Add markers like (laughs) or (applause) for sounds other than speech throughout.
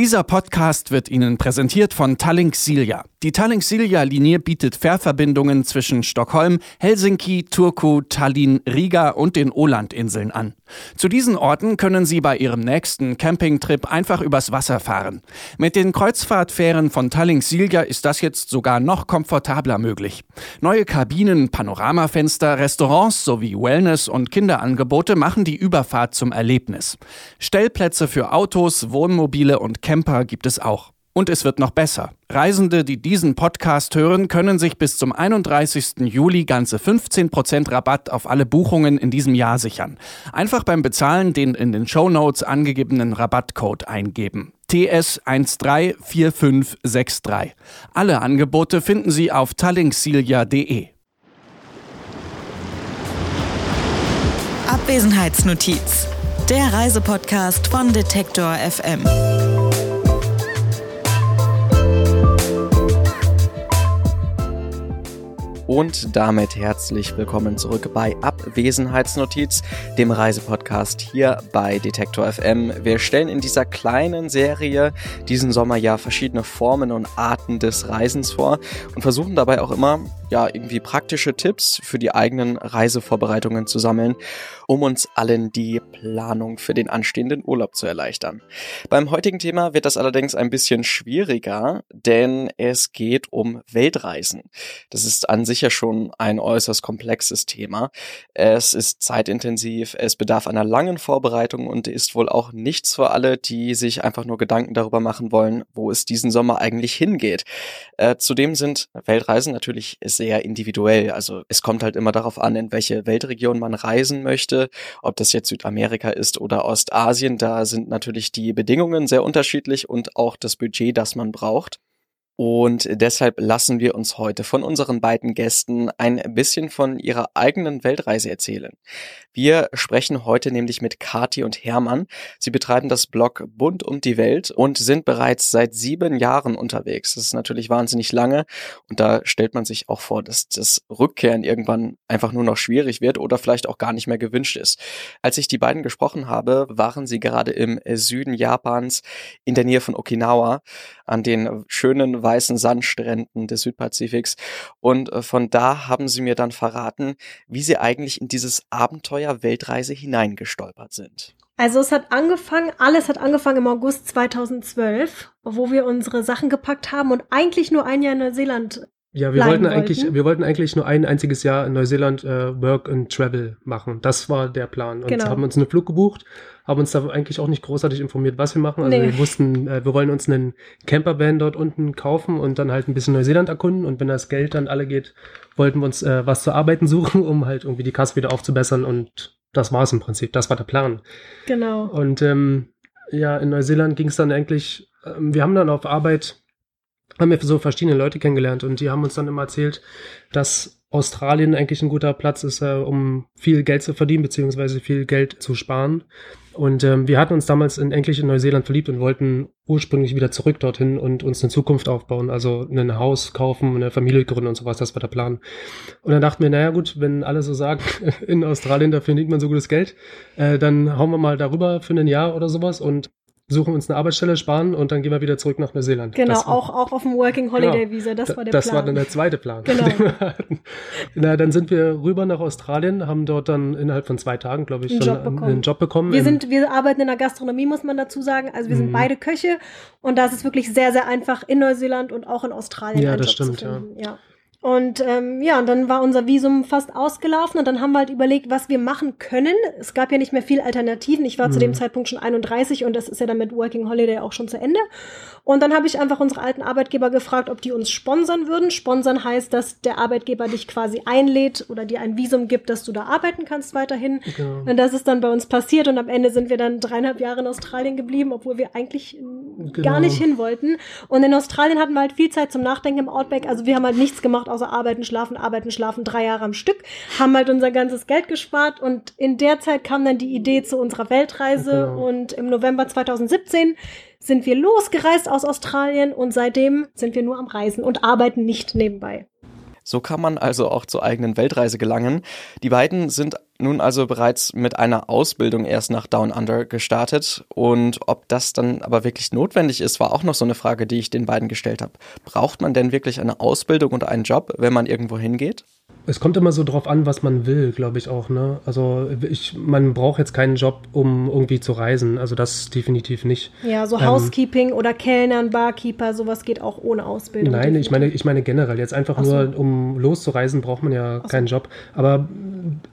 Dieser Podcast wird Ihnen präsentiert von Tallink Silja. Die Tallink Silja Linie bietet Fährverbindungen zwischen Stockholm, Helsinki, Turku, Tallinn, Riga und den Ålandinseln an. Zu diesen Orten können Sie bei Ihrem nächsten Campingtrip einfach übers Wasser fahren. Mit den Kreuzfahrtfähren von Tallink Silja ist das jetzt sogar noch komfortabler möglich. Neue Kabinen, Panoramafenster, Restaurants sowie Wellness- und Kinderangebote machen die Überfahrt zum Erlebnis. Stellplätze für Autos, Wohnmobile und Camper gibt es auch. Und es wird noch besser. Reisende, die diesen Podcast hören, können sich bis zum 31. Juli ganze 15% Rabatt auf alle Buchungen in diesem Jahr sichern. Einfach beim Bezahlen den in den Show Notes angegebenen Rabattcode eingeben. TS134563. Alle Angebote finden Sie auf tallinksilja.de. Abwesenheitsnotiz. Der Reisepodcast von Detektor FM. Und damit herzlich willkommen zurück bei Abwesenheitsnotiz, dem Reisepodcast hier bei Detektor FM. Wir stellen in dieser kleinen Serie diesen Sommer ja verschiedene Formen und Arten des Reisens vor und versuchen dabei auch immer ja irgendwie praktische Tipps für die eigenen Reisevorbereitungen zu sammeln, um uns allen die Planung für den anstehenden Urlaub zu erleichtern. Beim heutigen Thema wird das allerdings ein bisschen schwieriger, denn es geht um Weltreisen. Das ist an sich ja schon ein äußerst komplexes Thema. Es ist zeitintensiv, es bedarf einer langen Vorbereitung und ist wohl auch nichts für alle, die sich einfach nur Gedanken darüber machen wollen, wo es diesen Sommer eigentlich hingeht. Äh, zudem sind Weltreisen natürlich individuell. Also es kommt halt immer darauf an, in welche Weltregion man reisen möchte, ob das jetzt Südamerika ist oder Ostasien. Da sind natürlich die Bedingungen sehr unterschiedlich und auch das Budget, das man braucht. Und deshalb lassen wir uns heute von unseren beiden Gästen ein bisschen von ihrer eigenen Weltreise erzählen. Wir sprechen heute nämlich mit Kati und Hermann. Sie betreiben das Blog Bunt um die Welt und sind bereits seit sieben Jahren unterwegs. Das ist natürlich wahnsinnig lange und da stellt man sich auch vor, dass das Rückkehren irgendwann einfach nur noch schwierig wird oder vielleicht auch gar nicht mehr gewünscht ist. Als ich die beiden gesprochen habe, waren sie gerade im Süden Japans in der Nähe von Okinawa an den schönen weißen Sandstränden des Südpazifiks. Und äh, von da haben sie mir dann verraten, wie sie eigentlich in dieses Abenteuer Weltreise hineingestolpert sind. Also es hat angefangen, alles hat angefangen im August 2012, wo wir unsere Sachen gepackt haben und eigentlich nur ein Jahr in Neuseeland ja, wir wollten eigentlich, wir wollten eigentlich nur ein einziges Jahr in Neuseeland äh, Work and Travel machen. Das war der Plan. Und genau. haben uns einen Flug gebucht, haben uns da eigentlich auch nicht großartig informiert, was wir machen. Also nee. wir wussten, äh, wir wollen uns einen Campervan dort unten kaufen und dann halt ein bisschen Neuseeland erkunden. Und wenn das Geld dann alle geht, wollten wir uns äh, was zu arbeiten (laughs) suchen, um halt irgendwie die Kasse wieder aufzubessern. Und das war es im Prinzip. Das war der Plan. Genau. Und ähm, ja, in Neuseeland ging es dann eigentlich, äh, wir haben dann auf Arbeit haben wir so verschiedene Leute kennengelernt und die haben uns dann immer erzählt, dass Australien eigentlich ein guter Platz ist, äh, um viel Geld zu verdienen, beziehungsweise viel Geld zu sparen. Und ähm, wir hatten uns damals in, eigentlich in Neuseeland verliebt und wollten ursprünglich wieder zurück dorthin und uns eine Zukunft aufbauen, also ein Haus kaufen, eine Familie gründen und sowas, das war der Plan. Und dann dachten wir, naja gut, wenn alle so sagen, (laughs) in Australien, da verdient man so gutes Geld, äh, dann hauen wir mal darüber für ein Jahr oder sowas und suchen uns eine Arbeitsstelle, sparen und dann gehen wir wieder zurück nach Neuseeland. Genau, war, auch, auch auf dem Working Holiday genau. Visa, das war der das Plan. Das war dann der zweite Plan. Genau. Na, dann sind wir rüber nach Australien, haben dort dann innerhalb von zwei Tagen, glaube ich, einen Job bekommen. einen Job bekommen. Wir, sind, wir arbeiten in der Gastronomie, muss man dazu sagen. Also wir sind mhm. beide Köche und da ist es wirklich sehr, sehr einfach in Neuseeland und auch in Australien. Ja, das stimmt, ja. ja. Und ähm, ja, und dann war unser Visum fast ausgelaufen und dann haben wir halt überlegt, was wir machen können. Es gab ja nicht mehr viel Alternativen. Ich war mhm. zu dem mhm. Zeitpunkt schon 31 und das ist ja dann mit Working Holiday auch schon zu Ende. Und dann habe ich einfach unsere alten Arbeitgeber gefragt, ob die uns sponsern würden. Sponsern heißt, dass der Arbeitgeber dich quasi einlädt oder dir ein Visum gibt, dass du da arbeiten kannst weiterhin. Genau. Und das ist dann bei uns passiert und am Ende sind wir dann dreieinhalb Jahre in Australien geblieben, obwohl wir eigentlich genau. gar nicht hin wollten. Und in Australien hatten wir halt viel Zeit zum Nachdenken im Outback. Also wir haben halt nichts gemacht außer arbeiten, schlafen, arbeiten, schlafen, drei Jahre am Stück, haben halt unser ganzes Geld gespart und in der Zeit kam dann die Idee zu unserer Weltreise genau. und im November 2017 sind wir losgereist aus Australien und seitdem sind wir nur am Reisen und arbeiten nicht nebenbei. So kann man also auch zur eigenen Weltreise gelangen. Die beiden sind nun also bereits mit einer Ausbildung erst nach Down Under gestartet. Und ob das dann aber wirklich notwendig ist, war auch noch so eine Frage, die ich den beiden gestellt habe. Braucht man denn wirklich eine Ausbildung und einen Job, wenn man irgendwo hingeht? Es kommt immer so drauf an, was man will, glaube ich auch. Ne? Also ich, man braucht jetzt keinen Job, um irgendwie zu reisen. Also das definitiv nicht. Ja, so ähm, Housekeeping oder Kellnern, Barkeeper, sowas geht auch ohne Ausbildung. Nein, ich meine, ich meine generell. Jetzt einfach so. nur, um loszureisen, braucht man ja Ach keinen so. Job. Aber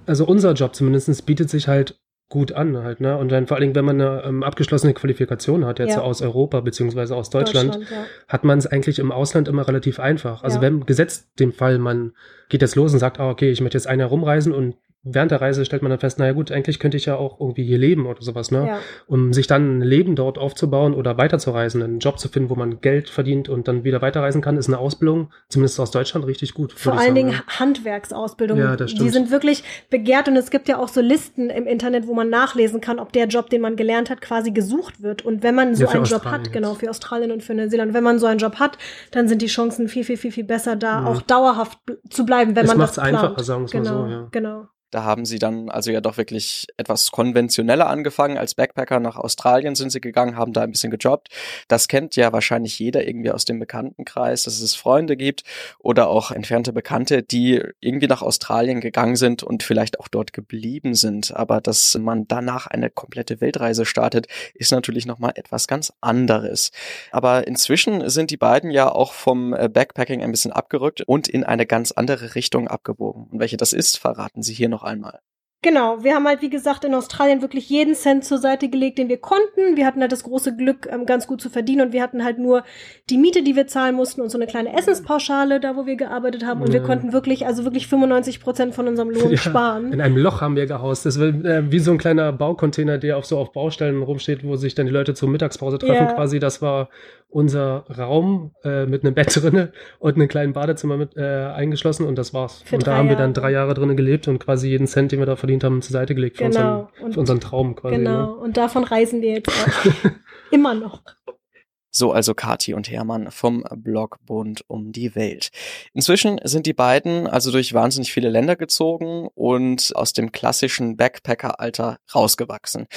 also unser Job zumindest bietet sich halt gut an halt, ne? Und dann vor allen Dingen, wenn man eine ähm, abgeschlossene Qualifikation hat, jetzt ja. aus Europa beziehungsweise aus Deutschland, Deutschland ja. hat man es eigentlich im Ausland immer relativ einfach. Also ja. wenn gesetzt dem Fall, man geht jetzt los und sagt, ah, okay, ich möchte jetzt ein Jahr rumreisen und während der Reise stellt man dann fest, naja gut, eigentlich könnte ich ja auch irgendwie hier leben oder sowas, ne? Ja. Um sich dann ein Leben dort aufzubauen oder weiterzureisen, einen Job zu finden, wo man Geld verdient und dann wieder weiterreisen kann, ist eine Ausbildung, zumindest aus Deutschland, richtig gut. Vor allen sagen, Dingen ja. Handwerksausbildungen. Ja, das stimmt. Die sind wirklich begehrt und es gibt ja auch so Listen im Internet, wo man nachlesen kann, ob der Job, den man gelernt hat, quasi gesucht wird. Und wenn man so ja, einen Job hat, genau, für Australien und für Neuseeland, wenn man so einen Job hat, dann sind die Chancen viel, viel, viel, viel besser da, auch dauerhaft zu bleiben, wenn es man das plant. einfacher, sagen wir genau, mal so, ja. Genau. Da haben sie dann also ja doch wirklich etwas konventioneller angefangen. Als Backpacker nach Australien sind sie gegangen, haben da ein bisschen gejobbt. Das kennt ja wahrscheinlich jeder irgendwie aus dem Bekanntenkreis, dass es Freunde gibt oder auch entfernte Bekannte, die irgendwie nach Australien gegangen sind und vielleicht auch dort geblieben sind. Aber dass man danach eine komplette Weltreise startet, ist natürlich nochmal etwas ganz anderes. Aber inzwischen sind die beiden ja auch vom äh, Backpacking ein bisschen abgerückt und in eine ganz andere Richtung abgebogen. Und welche das ist, verraten sie hier noch noch einmal. Genau, wir haben halt, wie gesagt, in Australien wirklich jeden Cent zur Seite gelegt, den wir konnten. Wir hatten halt das große Glück, ähm, ganz gut zu verdienen und wir hatten halt nur die Miete, die wir zahlen mussten und so eine kleine Essenspauschale, da wo wir gearbeitet haben. Und ja. wir konnten wirklich, also wirklich 95 Prozent von unserem Lohn ja, sparen. In einem Loch haben wir gehaust. Das war äh, wie so ein kleiner Baucontainer, der auf so auf Baustellen rumsteht, wo sich dann die Leute zur Mittagspause treffen ja. quasi. Das war unser Raum äh, mit einem Bett (laughs) drinne und einem kleinen Badezimmer mit äh, eingeschlossen und das war's. Für und da haben wir dann drei Jahre drinnen gelebt und quasi jeden Cent, den wir da verdient haben, zur Seite gelegt für, genau. unseren, für unseren Traum quasi. Genau, ne? und davon reisen wir jetzt auch (laughs) immer noch. So also Kati und Hermann vom Blog Bund um die Welt. Inzwischen sind die beiden also durch wahnsinnig viele Länder gezogen und aus dem klassischen Backpacker-Alter rausgewachsen.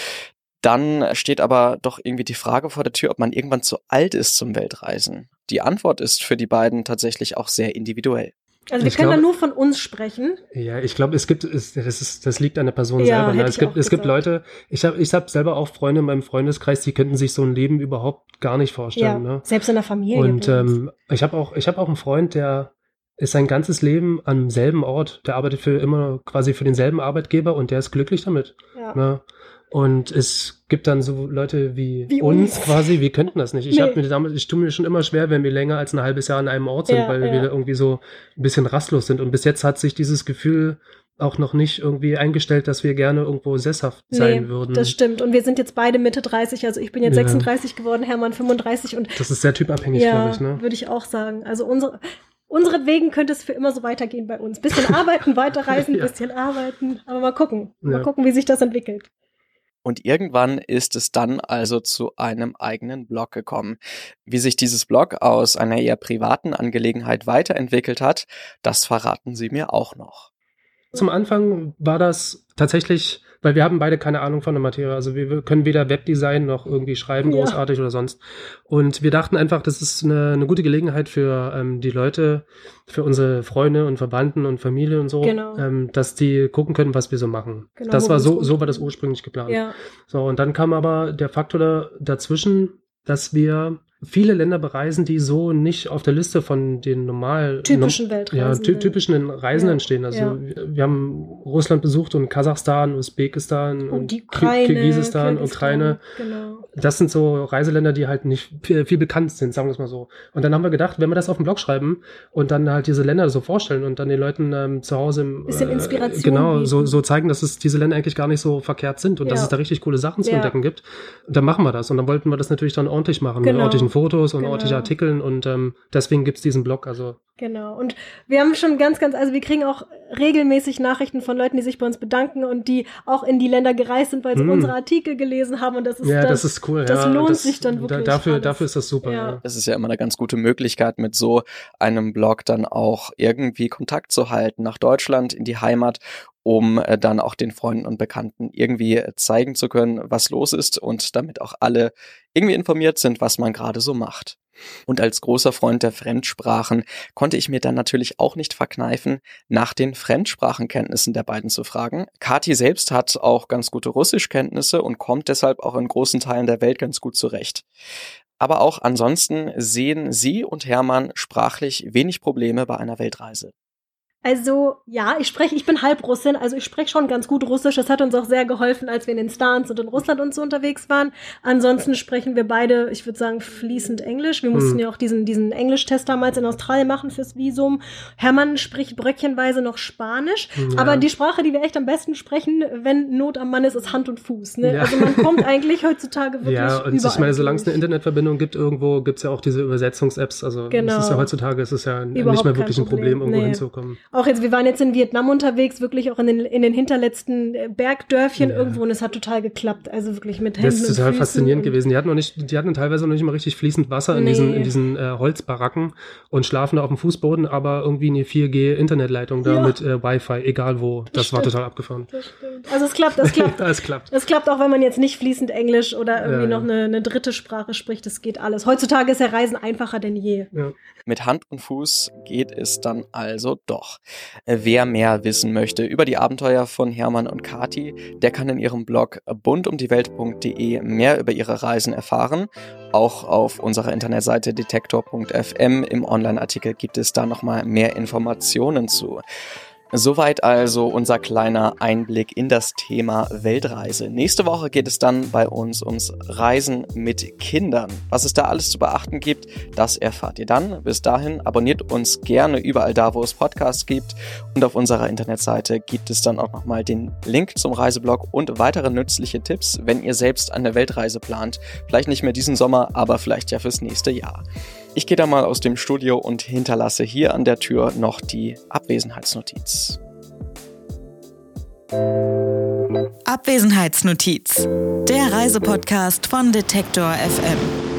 Dann steht aber doch irgendwie die Frage vor der Tür, ob man irgendwann zu alt ist zum Weltreisen. Die Antwort ist für die beiden tatsächlich auch sehr individuell. Also wir ich können glaub, da nur von uns sprechen. Ja, ich glaube, es gibt, es, das, ist, das liegt an der Person ja, selber. Ne? Es gibt, es gibt Leute, ich habe ich hab selber auch Freunde in meinem Freundeskreis, die könnten sich so ein Leben überhaupt gar nicht vorstellen. Ja, ne? Selbst in der Familie. Und ähm, ich habe auch, ich habe auch einen Freund, der ist sein ganzes Leben am selben Ort. Der arbeitet für immer quasi für denselben Arbeitgeber und der ist glücklich damit. Ja. Ne? Und es gibt dann so Leute wie, wie uns, uns, quasi, wir könnten das nicht. Ich nee. habe mir damals, ich tue mir schon immer schwer, wenn wir länger als ein halbes Jahr an einem Ort sind, ja, weil ja. wir irgendwie so ein bisschen rastlos sind. Und bis jetzt hat sich dieses Gefühl auch noch nicht irgendwie eingestellt, dass wir gerne irgendwo sesshaft sein nee, würden. Das stimmt. Und wir sind jetzt beide Mitte 30, also ich bin jetzt ja. 36 geworden, Hermann 35 und. Das ist sehr typabhängig, ja, glaube ich, ne? Würde ich auch sagen. Also unsere, Unseretwegen könnte es für immer so weitergehen bei uns. Bisschen (laughs) arbeiten, weiterreisen, ja. bisschen arbeiten. Aber mal gucken. Mal gucken, wie sich das entwickelt. Und irgendwann ist es dann also zu einem eigenen Blog gekommen. Wie sich dieses Blog aus einer eher privaten Angelegenheit weiterentwickelt hat, das verraten Sie mir auch noch. Zum Anfang war das tatsächlich weil wir haben beide keine Ahnung von der Materie. Also wir können weder Webdesign noch irgendwie schreiben, ja. großartig oder sonst. Und wir dachten einfach, das ist eine, eine gute Gelegenheit für ähm, die Leute, für unsere Freunde und Verwandten und Familie und so, genau. ähm, dass die gucken können, was wir so machen. Genau, das war so, so war das ursprünglich geplant. Ja. So, und dann kam aber der Faktor dazwischen, dass wir viele Länder bereisen, die so nicht auf der Liste von den normal typischen no, Weltreisen. Ja, ty typischen Reisenden ja. stehen. Also ja. wir, haben Russland besucht und Kasachstan, Usbekistan und, und die Ukraine, Kirgisistan, Ukraine. Genau. Das sind so Reiseländer, die halt nicht viel, viel bekannt sind, sagen wir es mal so. Und dann haben wir gedacht, wenn wir das auf dem Blog schreiben und dann halt diese Länder so vorstellen und dann den Leuten ähm, zu Hause im, Bisschen äh, Inspiration genau so, so zeigen, dass es diese Länder eigentlich gar nicht so verkehrt sind und ja. dass es da richtig coole Sachen zu entdecken gibt, dann machen wir das. Und dann wollten wir das natürlich dann ordentlich machen, genau. mit ordentlichen Fotos und Genau. authentischen Artikeln und ähm, deswegen gibt's diesen Blog. Also Genau. Und wir haben schon ganz, ganz, also wir kriegen auch regelmäßig Nachrichten von Leuten, die sich bei uns bedanken und die auch in die Länder gereist sind, weil sie Mm. unsere Artikel gelesen haben. Und das ist ja, das, das, ist cool. das ja, lohnt das, sich dann da- wirklich. Dafür, alles. dafür ist das super. Ja. Ja. Das ist ja immer eine ganz gute Möglichkeit, mit so einem Blog dann auch irgendwie Kontakt zu halten nach Deutschland, in die Heimat, um äh, dann auch den Freunden und Bekannten irgendwie äh, zeigen zu können, was los ist und damit auch alle irgendwie informiert sind, was man gerade so macht. Und als großer Freund der Fremdsprachen konnte ich mir dann natürlich auch nicht verkneifen, nach den Fremdsprachenkenntnissen der beiden zu fragen. Kati selbst hat auch ganz gute Russischkenntnisse und kommt deshalb auch in großen Teilen der Welt ganz gut zurecht. Aber auch ansonsten sehen sie und Hermann sprachlich wenig Probleme bei einer Weltreise. Also, ja, ich spreche, ich bin Halbrussin, also ich spreche schon ganz gut Russisch. Das hat uns auch sehr geholfen, als wir in den Stans und in Russland und so unterwegs waren. Ansonsten sprechen wir beide, ich würde sagen, fließend Englisch. Wir mussten Hm. ja auch diesen, diesen Englischtest damals in Australien machen fürs Visum. Hermann spricht bröckchenweise noch Spanisch. Ja. Aber die Sprache, die wir echt am besten sprechen, wenn Not am Mann ist, ist Hand und Fuß. Ne? Ja. Also man kommt eigentlich heutzutage (laughs) wirklich Ja, und ich meine, solange es eine. Internetverbindung gibt irgendwo, gibt's ja auch diese Übersetzungs-Apps. Also Genau. es ist ja heutzutage ist es ja nicht Überhaupt mehr kein wirklich ein Problem, Problem. irgendwo Nee. hinzukommen. Auch jetzt, wir waren jetzt in Vietnam unterwegs, wirklich auch in den, in den hinterletzten äh, Bergdörfchen Ja. irgendwo und es hat total geklappt. Also wirklich mit Händen Das ist total faszinierend gewesen. Die hatten noch nicht, die hatten teilweise noch nicht mal richtig fließend Wasser in Nee. diesen, in diesen äh, Holzbaracken und schlafen da auf dem Fußboden, aber irgendwie eine 4G-Internetleitung da Ja. mit äh, Wi-Fi, egal wo. Das war stimmt. total abgefahren. Das stimmt. Also es klappt, es klappt. ja, (laughs) es klappt. Es klappt auch, wenn man jetzt nicht fließend Englisch oder irgendwie Ja, ja. noch eine, eine dritte Sprache spricht. Das geht alles. Heutzutage ist ja Reisen einfacher denn je. Ja. Mit Hand und Fuß geht es dann also doch. Äh, Wer mehr wissen möchte über die Abenteuer von Hermann und Kati, der kann in ihrem Blog bundumdiewelt.de mehr über ihre Reisen erfahren. Auch auf unserer Internetseite detektor.fm im Online-Artikel gibt es da nochmal mehr Informationen zu. Soweit also unser kleiner Einblick in das Thema Weltreise. Nächste Woche geht es dann bei uns ums Reisen mit Kindern. Was es da alles zu beachten gibt, das erfahrt ihr dann. Bis dahin abonniert uns gerne überall da, wo es Podcasts gibt. Und auf unserer Internetseite gibt es dann auch nochmal den Link zum Reiseblog und weitere nützliche Tipps, wenn ihr selbst eine Weltreise plant. Vielleicht nicht mehr diesen Sommer, aber vielleicht ja fürs nächste Jahr. Ich gehe da mal aus dem Studio und hinterlasse hier an der Tür noch die Abwesenheitsnotiz. Abwesenheitsnotiz. Der Reisepodcast von Detektor FM.